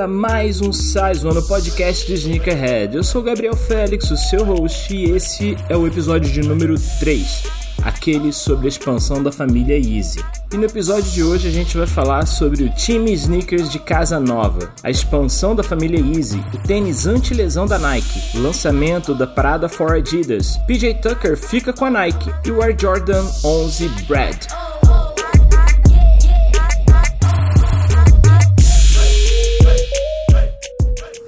a mais um Size One, podcast do Sneakerhead. Eu sou o Gabriel Félix, o seu host, e esse é o episódio de número 3, aquele sobre a expansão da família Easy. E no episódio de hoje a gente vai falar sobre o time Sneakers de Casa Nova, a expansão da família Easy, o tênis anti-lesão da Nike, o lançamento da Prada for Adidas, PJ Tucker fica com a Nike e o Air Jordan 11 Brad.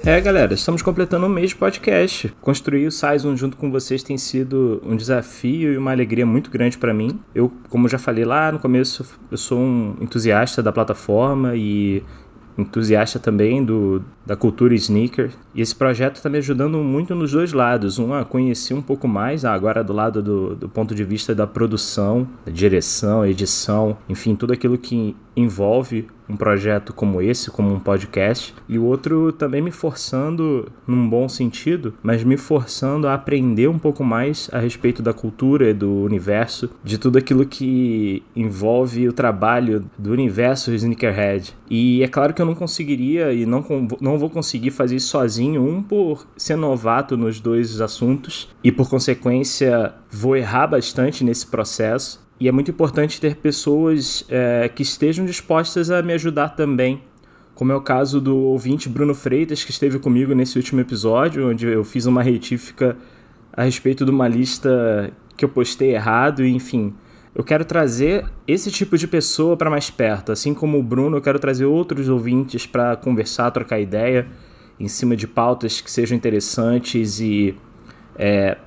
É, galera, estamos completando um mês de podcast. Construir o Size junto com vocês tem sido um desafio e uma alegria muito grande para mim. Eu, como já falei lá no começo, eu sou um entusiasta da plataforma e entusiasta também do, da cultura sneaker. E esse projeto está me ajudando muito nos dois lados. Um, a conhecer um pouco mais, agora do lado do, do ponto de vista da produção, da direção, edição, enfim, tudo aquilo que envolve um projeto como esse, como um podcast, e o outro também me forçando, num bom sentido, mas me forçando a aprender um pouco mais a respeito da cultura e do universo, de tudo aquilo que envolve o trabalho do universo Sneakerhead. E é claro que eu não conseguiria e não, não vou conseguir fazer isso sozinho, um por ser novato nos dois assuntos e por consequência vou errar bastante nesse processo e é muito importante ter pessoas é, que estejam dispostas a me ajudar também. Como é o caso do ouvinte Bruno Freitas, que esteve comigo nesse último episódio, onde eu fiz uma retífica a respeito de uma lista que eu postei errado, enfim. Eu quero trazer esse tipo de pessoa para mais perto. Assim como o Bruno, eu quero trazer outros ouvintes para conversar, trocar ideia em cima de pautas que sejam interessantes e é,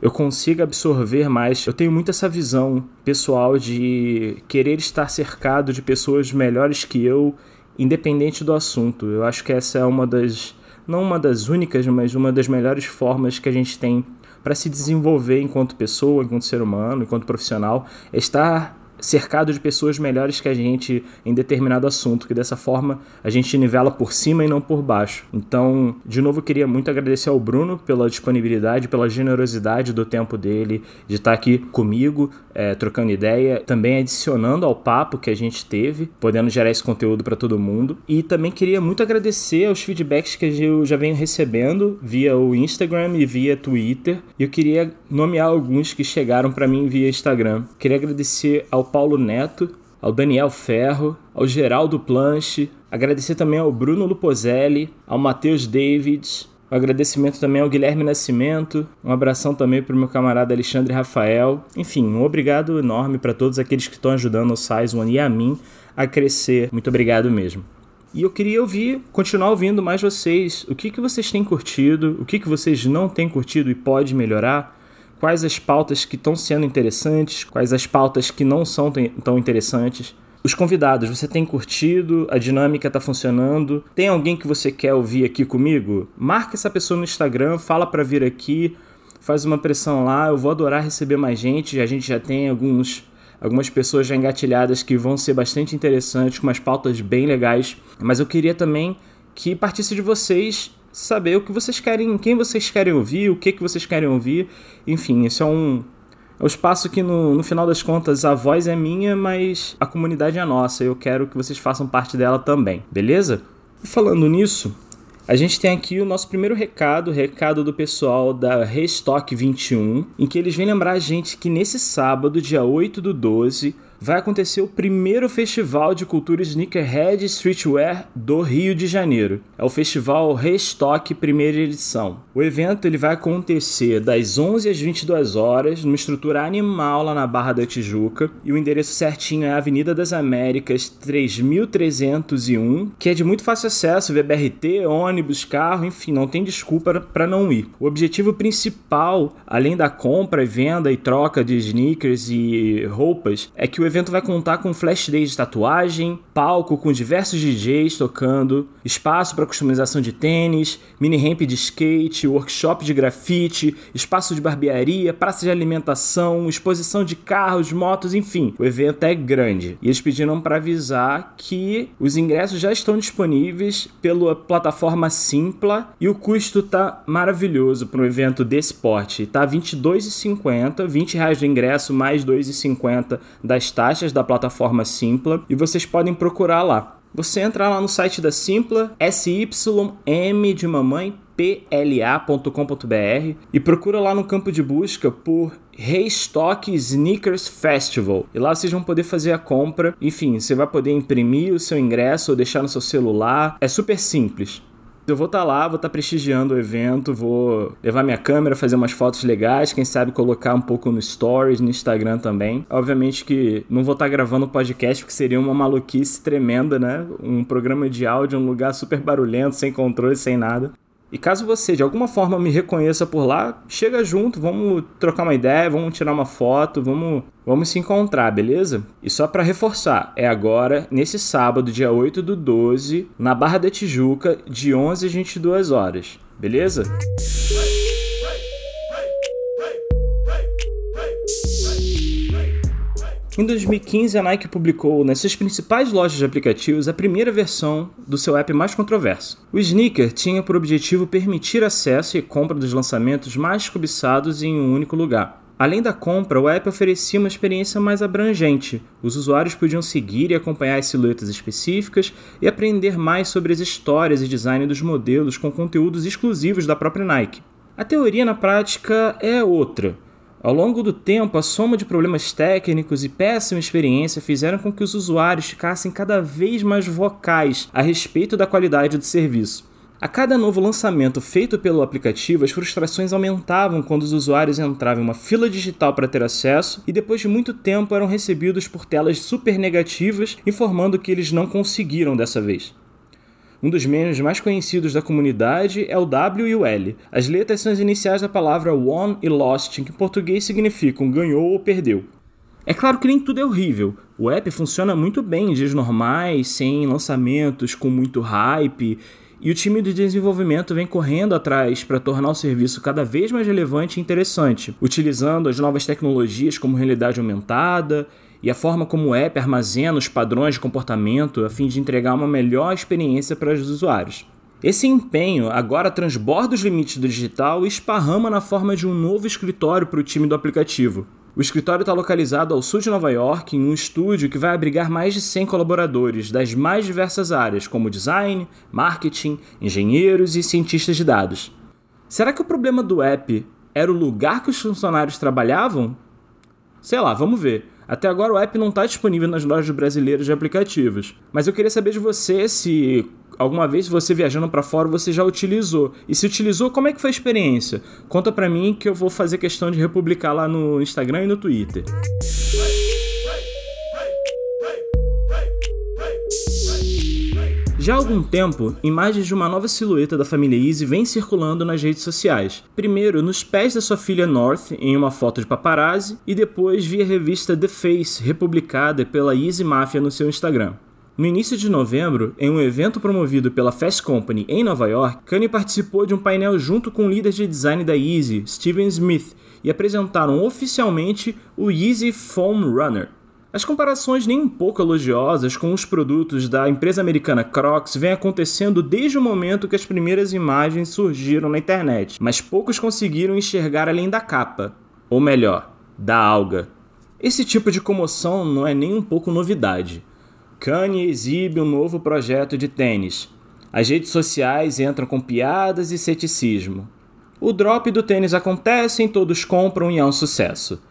eu consiga absorver mais. Eu tenho muito essa visão pessoal de querer estar cercado de pessoas melhores que eu, independente do assunto. Eu acho que essa é uma das, não uma das únicas, mas uma das melhores formas que a gente tem para se desenvolver enquanto pessoa, enquanto ser humano, enquanto profissional, é estar cercado de pessoas melhores que a gente em determinado assunto, que dessa forma a gente nivela por cima e não por baixo. Então, de novo, queria muito agradecer ao Bruno pela disponibilidade, pela generosidade do tempo dele, de estar aqui comigo, é, trocando ideia, também adicionando ao papo que a gente teve, podendo gerar esse conteúdo para todo mundo. E também queria muito agradecer aos feedbacks que eu já venho recebendo via o Instagram e via Twitter. Eu queria nomear alguns que chegaram para mim via Instagram. Queria agradecer ao Paulo Neto, ao Daniel Ferro, ao Geraldo Planche, agradecer também ao Bruno Lupozelli, ao Matheus Davids, um agradecimento também ao Guilherme Nascimento, um abração também para o meu camarada Alexandre Rafael. Enfim, um obrigado enorme para todos aqueles que estão ajudando o Size One e a mim a crescer. Muito obrigado mesmo. E eu queria ouvir, continuar ouvindo mais vocês. O que, que vocês têm curtido, o que, que vocês não têm curtido e pode melhorar quais as pautas que estão sendo interessantes, quais as pautas que não são tão interessantes. Os convidados, você tem curtido? A dinâmica está funcionando? Tem alguém que você quer ouvir aqui comigo? Marca essa pessoa no Instagram, fala para vir aqui, faz uma pressão lá. Eu vou adorar receber mais gente. A gente já tem alguns algumas pessoas já engatilhadas que vão ser bastante interessantes, com umas pautas bem legais. Mas eu queria também que partisse de vocês saber o que vocês querem, quem vocês querem ouvir, o que, que vocês querem ouvir. Enfim, isso é um, é um espaço que no, no final das contas a voz é minha, mas a comunidade é nossa. Eu quero que vocês façam parte dela também, beleza? E falando nisso, a gente tem aqui o nosso primeiro recado, recado do pessoal da Restock 21, em que eles vêm lembrar a gente que nesse sábado, dia 8 do 12, vai acontecer o primeiro festival de cultura sneakerhead streetwear do Rio de Janeiro. É o festival Restock primeira edição. O evento ele vai acontecer das 11 às 22 horas, numa estrutura animal lá na Barra da Tijuca, e o endereço certinho é Avenida das Américas 3301, que é de muito fácil acesso, via BRT, ônibus, carro, enfim, não tem desculpa para não ir. O objetivo principal, além da compra, venda e troca de sneakers e roupas, é que o evento vai contar com flash day de tatuagem, palco com diversos DJs tocando, espaço para customização de tênis, mini ramp de skate, workshop de grafite, espaço de barbearia, praça de alimentação, exposição de carros, motos, enfim. O evento é grande. E eles pediram para avisar que os ingressos já estão disponíveis pela plataforma Simpla e o custo tá maravilhoso para um evento desse porte. Tá R$ 22,50, 20 reais do ingresso mais R$ 2,50 das taxas da plataforma Simpla e vocês podem procurar lá. Você entra lá no site da Simpla, SYM de mamãe, pla.com.br e procura lá no campo de busca por Restock Sneakers Festival. E lá vocês vão poder fazer a compra. Enfim, você vai poder imprimir o seu ingresso ou deixar no seu celular. É super simples. Eu vou estar tá lá, vou estar tá prestigiando o evento, vou levar minha câmera, fazer umas fotos legais, quem sabe colocar um pouco no Stories, no Instagram também. Obviamente que não vou estar tá gravando podcast, porque seria uma maluquice tremenda, né? Um programa de áudio, um lugar super barulhento, sem controle, sem nada. E caso você de alguma forma me reconheça por lá, chega junto, vamos trocar uma ideia, vamos tirar uma foto, vamos, vamos se encontrar, beleza? E só para reforçar, é agora, nesse sábado, dia 8 do 12, na Barra da Tijuca, de 11 às 22 horas, beleza? Em 2015, a Nike publicou nas suas principais lojas de aplicativos a primeira versão do seu app mais controverso. O Sneaker tinha por objetivo permitir acesso e compra dos lançamentos mais cobiçados em um único lugar. Além da compra, o app oferecia uma experiência mais abrangente. Os usuários podiam seguir e acompanhar as silhuetas específicas e aprender mais sobre as histórias e design dos modelos com conteúdos exclusivos da própria Nike. A teoria na prática é outra. Ao longo do tempo, a soma de problemas técnicos e péssima experiência fizeram com que os usuários ficassem cada vez mais vocais a respeito da qualidade do serviço. A cada novo lançamento feito pelo aplicativo, as frustrações aumentavam quando os usuários entravam em uma fila digital para ter acesso e depois de muito tempo eram recebidos por telas super negativas informando que eles não conseguiram dessa vez. Um dos memes mais conhecidos da comunidade é o W e o L. As letras são as iniciais da palavra won e lost, que em português significam ganhou ou perdeu. É claro que nem tudo é horrível. O app funciona muito bem em dias normais, sem lançamentos, com muito hype, e o time de desenvolvimento vem correndo atrás para tornar o serviço cada vez mais relevante e interessante, utilizando as novas tecnologias como realidade aumentada e a forma como o app armazena os padrões de comportamento a fim de entregar uma melhor experiência para os usuários. Esse empenho agora transborda os limites do digital e esparrama na forma de um novo escritório para o time do aplicativo. O escritório está localizado ao sul de Nova York, em um estúdio que vai abrigar mais de 100 colaboradores das mais diversas áreas, como design, marketing, engenheiros e cientistas de dados. Será que o problema do app era o lugar que os funcionários trabalhavam? Sei lá, vamos ver. Até agora o app não está disponível nas lojas brasileiras de aplicativos. Mas eu queria saber de você se alguma vez você viajando para fora você já utilizou. E se utilizou, como é que foi a experiência? Conta para mim que eu vou fazer questão de republicar lá no Instagram e no Twitter. Já há algum tempo, imagens de uma nova silhueta da família Easy vêm circulando nas redes sociais. Primeiro nos pés da sua filha North, em uma foto de paparazzi, e depois via a revista The Face, republicada pela Easy Mafia no seu Instagram. No início de novembro, em um evento promovido pela Fast Company em Nova York, Kanye participou de um painel junto com o líder de design da Yeezy, Steven Smith, e apresentaram oficialmente o Yeezy Foam Runner. As comparações nem um pouco elogiosas com os produtos da empresa americana Crocs vêm acontecendo desde o momento que as primeiras imagens surgiram na internet, mas poucos conseguiram enxergar além da capa, ou melhor, da alga. Esse tipo de comoção não é nem um pouco novidade. Kanye exibe um novo projeto de tênis. As redes sociais entram com piadas e ceticismo. O drop do tênis acontece, todos compram e é um sucesso.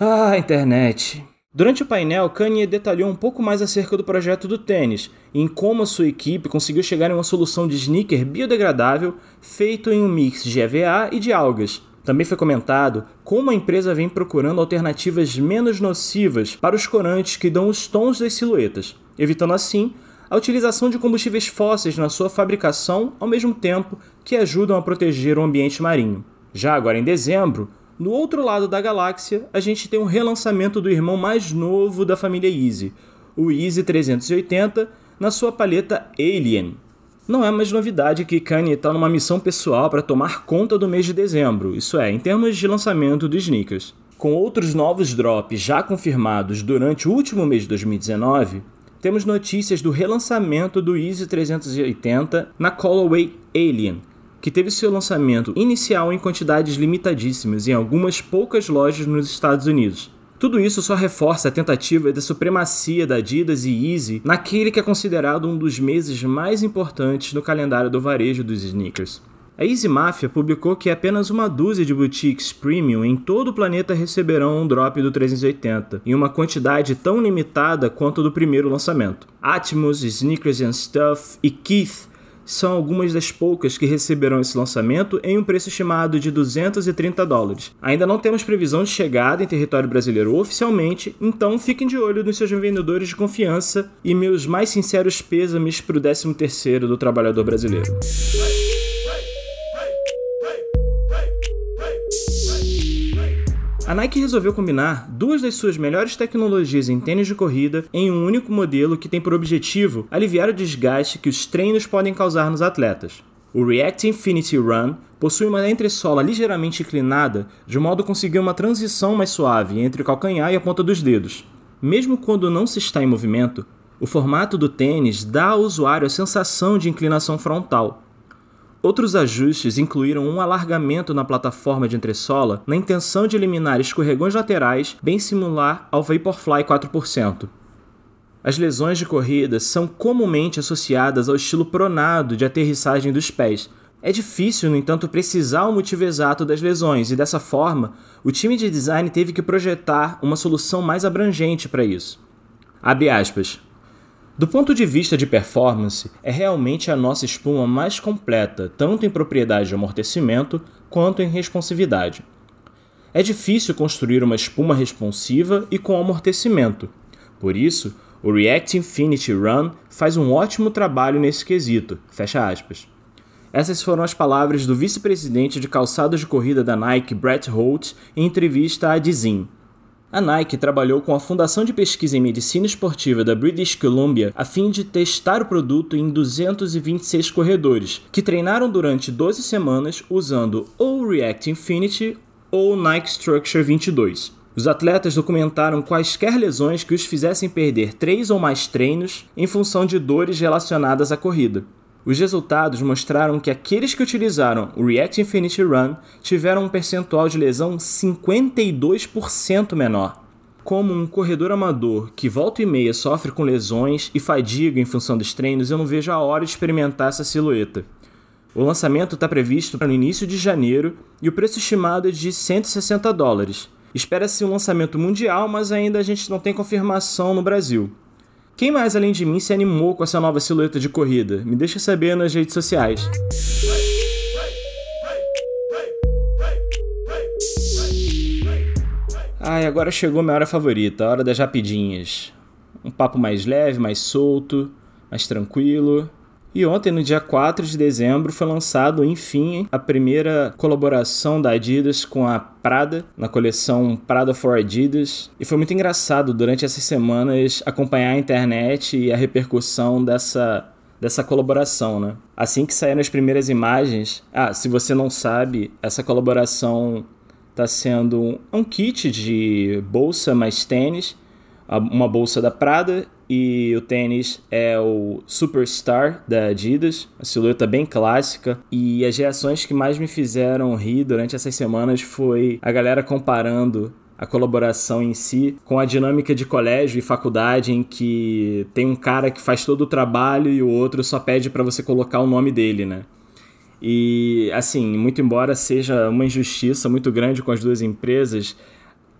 Ah, internet. Durante o painel, Kanye detalhou um pouco mais acerca do projeto do tênis e em como a sua equipe conseguiu chegar em uma solução de sneaker biodegradável feito em um mix de EVA e de algas. Também foi comentado como a empresa vem procurando alternativas menos nocivas para os corantes que dão os tons das silhuetas, evitando assim a utilização de combustíveis fósseis na sua fabricação, ao mesmo tempo que ajudam a proteger o ambiente marinho. Já agora em dezembro, no outro lado da galáxia, a gente tem um relançamento do irmão mais novo da família Easy, o Easy 380, na sua paleta Alien. Não é mais novidade que Kanye está numa missão pessoal para tomar conta do mês de dezembro, isso é, em termos de lançamento dos sneakers. Com outros novos drops já confirmados durante o último mês de 2019, temos notícias do relançamento do Easy 380 na Colorway Alien, que teve seu lançamento inicial em quantidades limitadíssimas em algumas poucas lojas nos Estados Unidos. Tudo isso só reforça a tentativa da supremacia da Adidas e Yeezy naquele que é considerado um dos meses mais importantes no calendário do varejo dos sneakers. A Easy Mafia publicou que apenas uma dúzia de boutiques premium em todo o planeta receberão um drop do 380, em uma quantidade tão limitada quanto do primeiro lançamento. Atmos, Sneakers and Stuff e Keith são algumas das poucas que receberão esse lançamento em um preço estimado de 230 dólares. Ainda não temos previsão de chegada em território brasileiro oficialmente, então fiquem de olho nos seus vendedores de confiança e meus mais sinceros pêsames para o 13º do trabalhador brasileiro. A Nike resolveu combinar duas das suas melhores tecnologias em tênis de corrida em um único modelo que tem por objetivo aliviar o desgaste que os treinos podem causar nos atletas. O React Infinity Run possui uma entressola ligeiramente inclinada, de modo a conseguir uma transição mais suave entre o calcanhar e a ponta dos dedos. Mesmo quando não se está em movimento, o formato do tênis dá ao usuário a sensação de inclinação frontal, Outros ajustes incluíram um alargamento na plataforma de entressola na intenção de eliminar escorregões laterais, bem similar ao Vaporfly 4%. As lesões de corrida são comumente associadas ao estilo pronado de aterrissagem dos pés. É difícil, no entanto, precisar o motivo exato das lesões, e dessa forma, o time de design teve que projetar uma solução mais abrangente para isso. Abre aspas. Do ponto de vista de performance, é realmente a nossa espuma mais completa, tanto em propriedade de amortecimento quanto em responsividade. É difícil construir uma espuma responsiva e com amortecimento. Por isso, o React Infinity Run faz um ótimo trabalho nesse quesito. Fecha aspas. Essas foram as palavras do vice-presidente de calçados de corrida da Nike, Brett Holt, em entrevista à Dizin. A Nike trabalhou com a Fundação de Pesquisa em Medicina Esportiva da British Columbia a fim de testar o produto em 226 corredores, que treinaram durante 12 semanas usando ou React Infinity ou Nike Structure 22. Os atletas documentaram quaisquer lesões que os fizessem perder três ou mais treinos em função de dores relacionadas à corrida. Os resultados mostraram que aqueles que utilizaram o React Infinity Run tiveram um percentual de lesão 52% menor. Como um corredor amador que volta e meia sofre com lesões e fadiga em função dos treinos, eu não vejo a hora de experimentar essa silhueta. O lançamento está previsto para no início de janeiro e o preço estimado é de 160 dólares. Espera-se um lançamento mundial, mas ainda a gente não tem confirmação no Brasil. Quem mais além de mim se animou com essa nova silhueta de corrida? Me deixa saber nas redes sociais. Ai, agora chegou minha hora favorita, a hora das rapidinhas. Um papo mais leve, mais solto, mais tranquilo. E ontem, no dia 4 de dezembro, foi lançado, enfim, a primeira colaboração da Adidas com a Prada, na coleção Prada for Adidas. E foi muito engraçado durante essas semanas acompanhar a internet e a repercussão dessa, dessa colaboração, né? Assim que saíram as primeiras imagens, ah, se você não sabe, essa colaboração está sendo um, um kit de bolsa mais tênis, uma bolsa da Prada e o tênis é o Superstar da Adidas, a silhueta bem clássica. E as reações que mais me fizeram rir durante essas semanas foi a galera comparando a colaboração em si com a dinâmica de colégio e faculdade em que tem um cara que faz todo o trabalho e o outro só pede para você colocar o nome dele, né? E assim, muito embora seja uma injustiça muito grande com as duas empresas,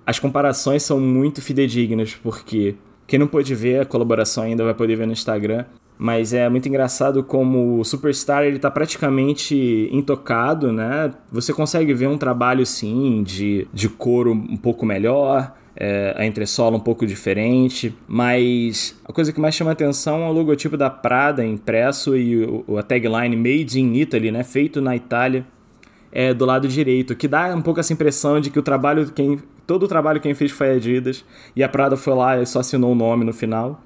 as comparações são muito fidedignas, porque quem não pôde ver a colaboração ainda vai poder ver no Instagram. Mas é muito engraçado como o Superstar ele tá praticamente intocado, né? Você consegue ver um trabalho sim de, de couro um pouco melhor, é, a entressola um pouco diferente, mas a coisa que mais chama atenção é o logotipo da Prada impresso e o, a tagline Made in Italy, né? Feito na Itália, é do lado direito, que dá um pouco essa impressão de que o trabalho quem Todo o trabalho quem fez foi a Adidas e a Prada foi lá e só assinou o nome no final.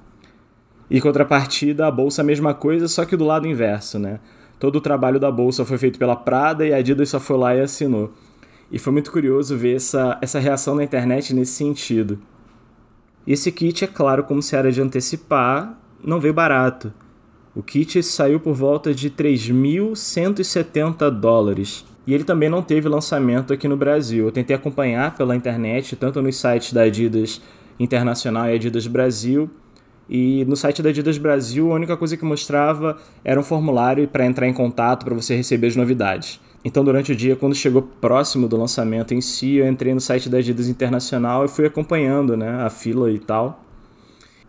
E contrapartida, a bolsa a mesma coisa, só que do lado inverso, né? Todo o trabalho da bolsa foi feito pela Prada e a Adidas só foi lá e assinou. E foi muito curioso ver essa, essa reação na internet nesse sentido. Esse kit, é claro, como se era de antecipar, não veio barato. O kit saiu por volta de 3.170 dólares. E ele também não teve lançamento aqui no Brasil. Eu tentei acompanhar pela internet, tanto nos sites da Adidas Internacional e Adidas Brasil. E no site da Adidas Brasil, a única coisa que mostrava era um formulário para entrar em contato para você receber as novidades. Então, durante o dia, quando chegou próximo do lançamento em si, eu entrei no site da Adidas Internacional e fui acompanhando né, a fila e tal.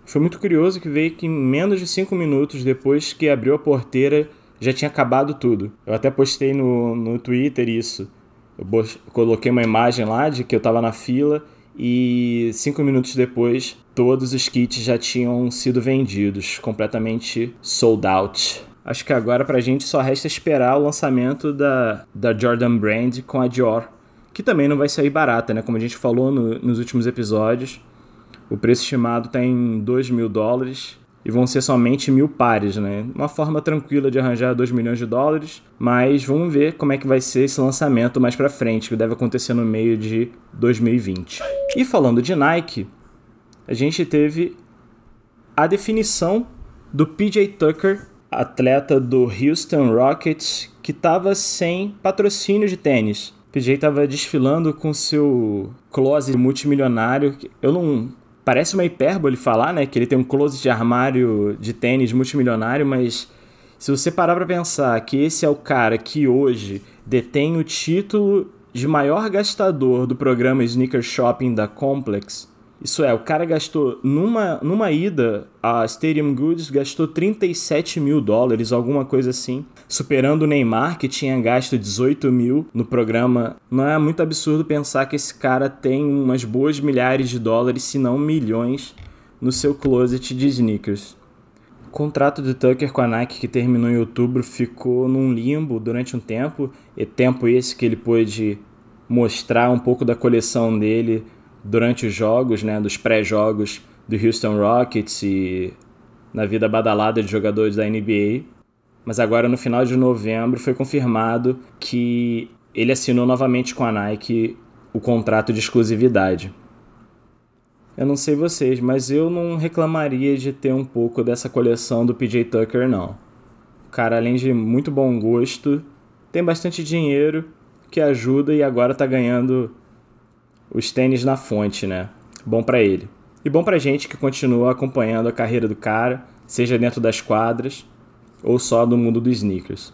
Foi muito curioso que veio que menos de 5 minutos depois que abriu a porteira já tinha acabado tudo. Eu até postei no, no Twitter isso. Eu coloquei uma imagem lá de que eu estava na fila e cinco minutos depois todos os kits já tinham sido vendidos, completamente sold out. Acho que agora pra gente só resta esperar o lançamento da, da Jordan Brand com a Dior, que também não vai sair barata, né? Como a gente falou no, nos últimos episódios, o preço estimado está em 2 mil dólares e vão ser somente mil pares, né? Uma forma tranquila de arranjar 2 milhões de dólares, mas vamos ver como é que vai ser esse lançamento mais para frente, que deve acontecer no meio de 2020. E falando de Nike, a gente teve a definição do PJ Tucker, atleta do Houston Rockets, que estava sem patrocínio de tênis. PJ estava desfilando com seu closet multimilionário. Eu não Parece uma hipérbole falar, né, que ele tem um closet de armário de tênis multimilionário, mas se você parar para pensar que esse é o cara que hoje detém o título de maior gastador do programa Sneaker Shopping da Complex, isso é, o cara gastou numa, numa ida a Stadium Goods, gastou 37 mil dólares, alguma coisa assim, superando o Neymar, que tinha gasto 18 mil no programa. Não é muito absurdo pensar que esse cara tem umas boas milhares de dólares, se não milhões, no seu closet de sneakers. O contrato de Tucker com a Nike, que terminou em outubro, ficou num limbo durante um tempo, e tempo esse que ele pôde mostrar um pouco da coleção dele durante os jogos, né, dos pré-jogos do Houston Rockets e na vida badalada de jogadores da NBA. Mas agora no final de novembro foi confirmado que ele assinou novamente com a Nike o contrato de exclusividade. Eu não sei vocês, mas eu não reclamaria de ter um pouco dessa coleção do PJ Tucker, não. O cara, além de muito bom gosto, tem bastante dinheiro que ajuda e agora tá ganhando os tênis na fonte, né? Bom para ele. E bom pra gente que continua acompanhando a carreira do cara, seja dentro das quadras ou só do mundo dos sneakers.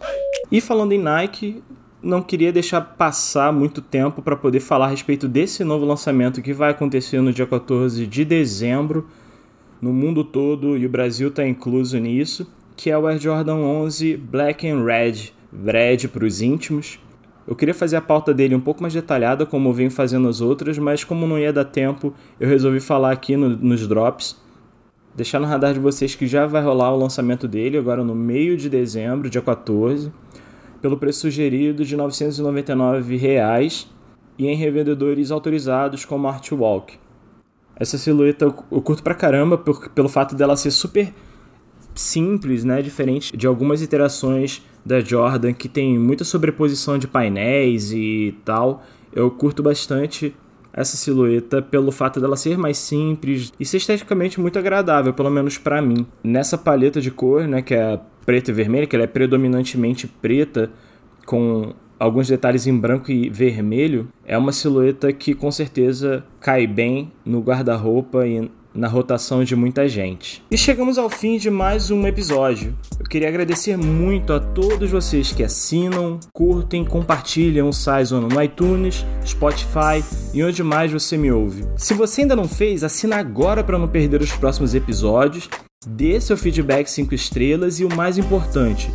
E falando em Nike, não queria deixar passar muito tempo para poder falar a respeito desse novo lançamento que vai acontecer no dia 14 de dezembro no mundo todo e o Brasil está incluso nisso, que é o Air Jordan 11 Black and Red, Red para os íntimos, eu queria fazer a pauta dele um pouco mais detalhada, como eu venho fazendo as outras, mas como não ia dar tempo, eu resolvi falar aqui no, nos drops. Deixar no radar de vocês que já vai rolar o lançamento dele, agora no meio de dezembro, dia 14, pelo preço sugerido de 999 reais, e em revendedores autorizados como Artwalk. Essa silhueta eu curto pra caramba pelo fato dela ser super simples, né? Diferente de algumas iterações da Jordan que tem muita sobreposição de painéis e tal. Eu curto bastante essa silhueta pelo fato dela ser mais simples e ser esteticamente muito agradável, pelo menos para mim. Nessa paleta de cor, né, que é preta e vermelha, que ela é predominantemente preta com alguns detalhes em branco e vermelho, é uma silhueta que com certeza cai bem no guarda-roupa e na rotação de muita gente. E chegamos ao fim de mais um episódio. Eu queria agradecer muito a todos vocês que assinam, curtem, compartilham o Saison no iTunes, Spotify e onde mais você me ouve. Se você ainda não fez, assina agora para não perder os próximos episódios. Dê seu feedback 5 estrelas e o mais importante,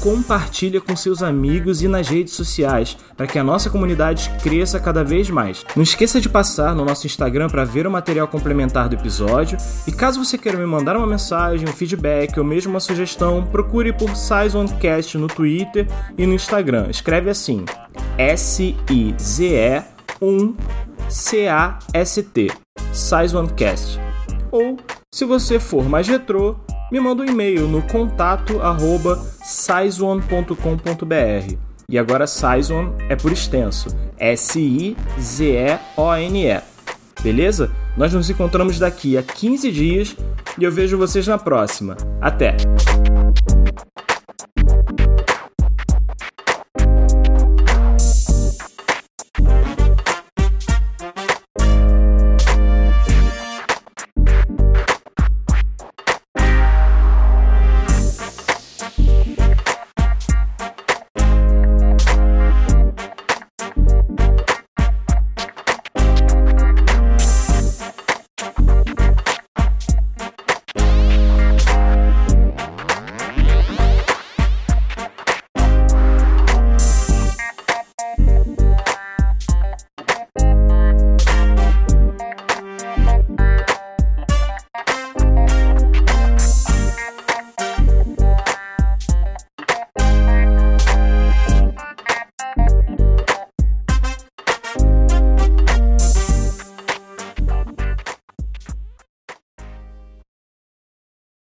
compartilha com seus amigos e nas redes sociais para que a nossa comunidade cresça cada vez mais. Não esqueça de passar no nosso Instagram para ver o material complementar do episódio e caso você queira me mandar uma mensagem, um feedback ou mesmo uma sugestão, procure por SizeOneCast no Twitter e no Instagram. Escreve assim: S-I-Z-E 1 C-A-S-T SizeOneCast. Ou, se você for mais retrô, me manda um e-mail no contato arroba. E agora Sizone é por extenso, S-I-Z-E-O-N-E. Beleza? Nós nos encontramos daqui a 15 dias e eu vejo vocês na próxima. Até!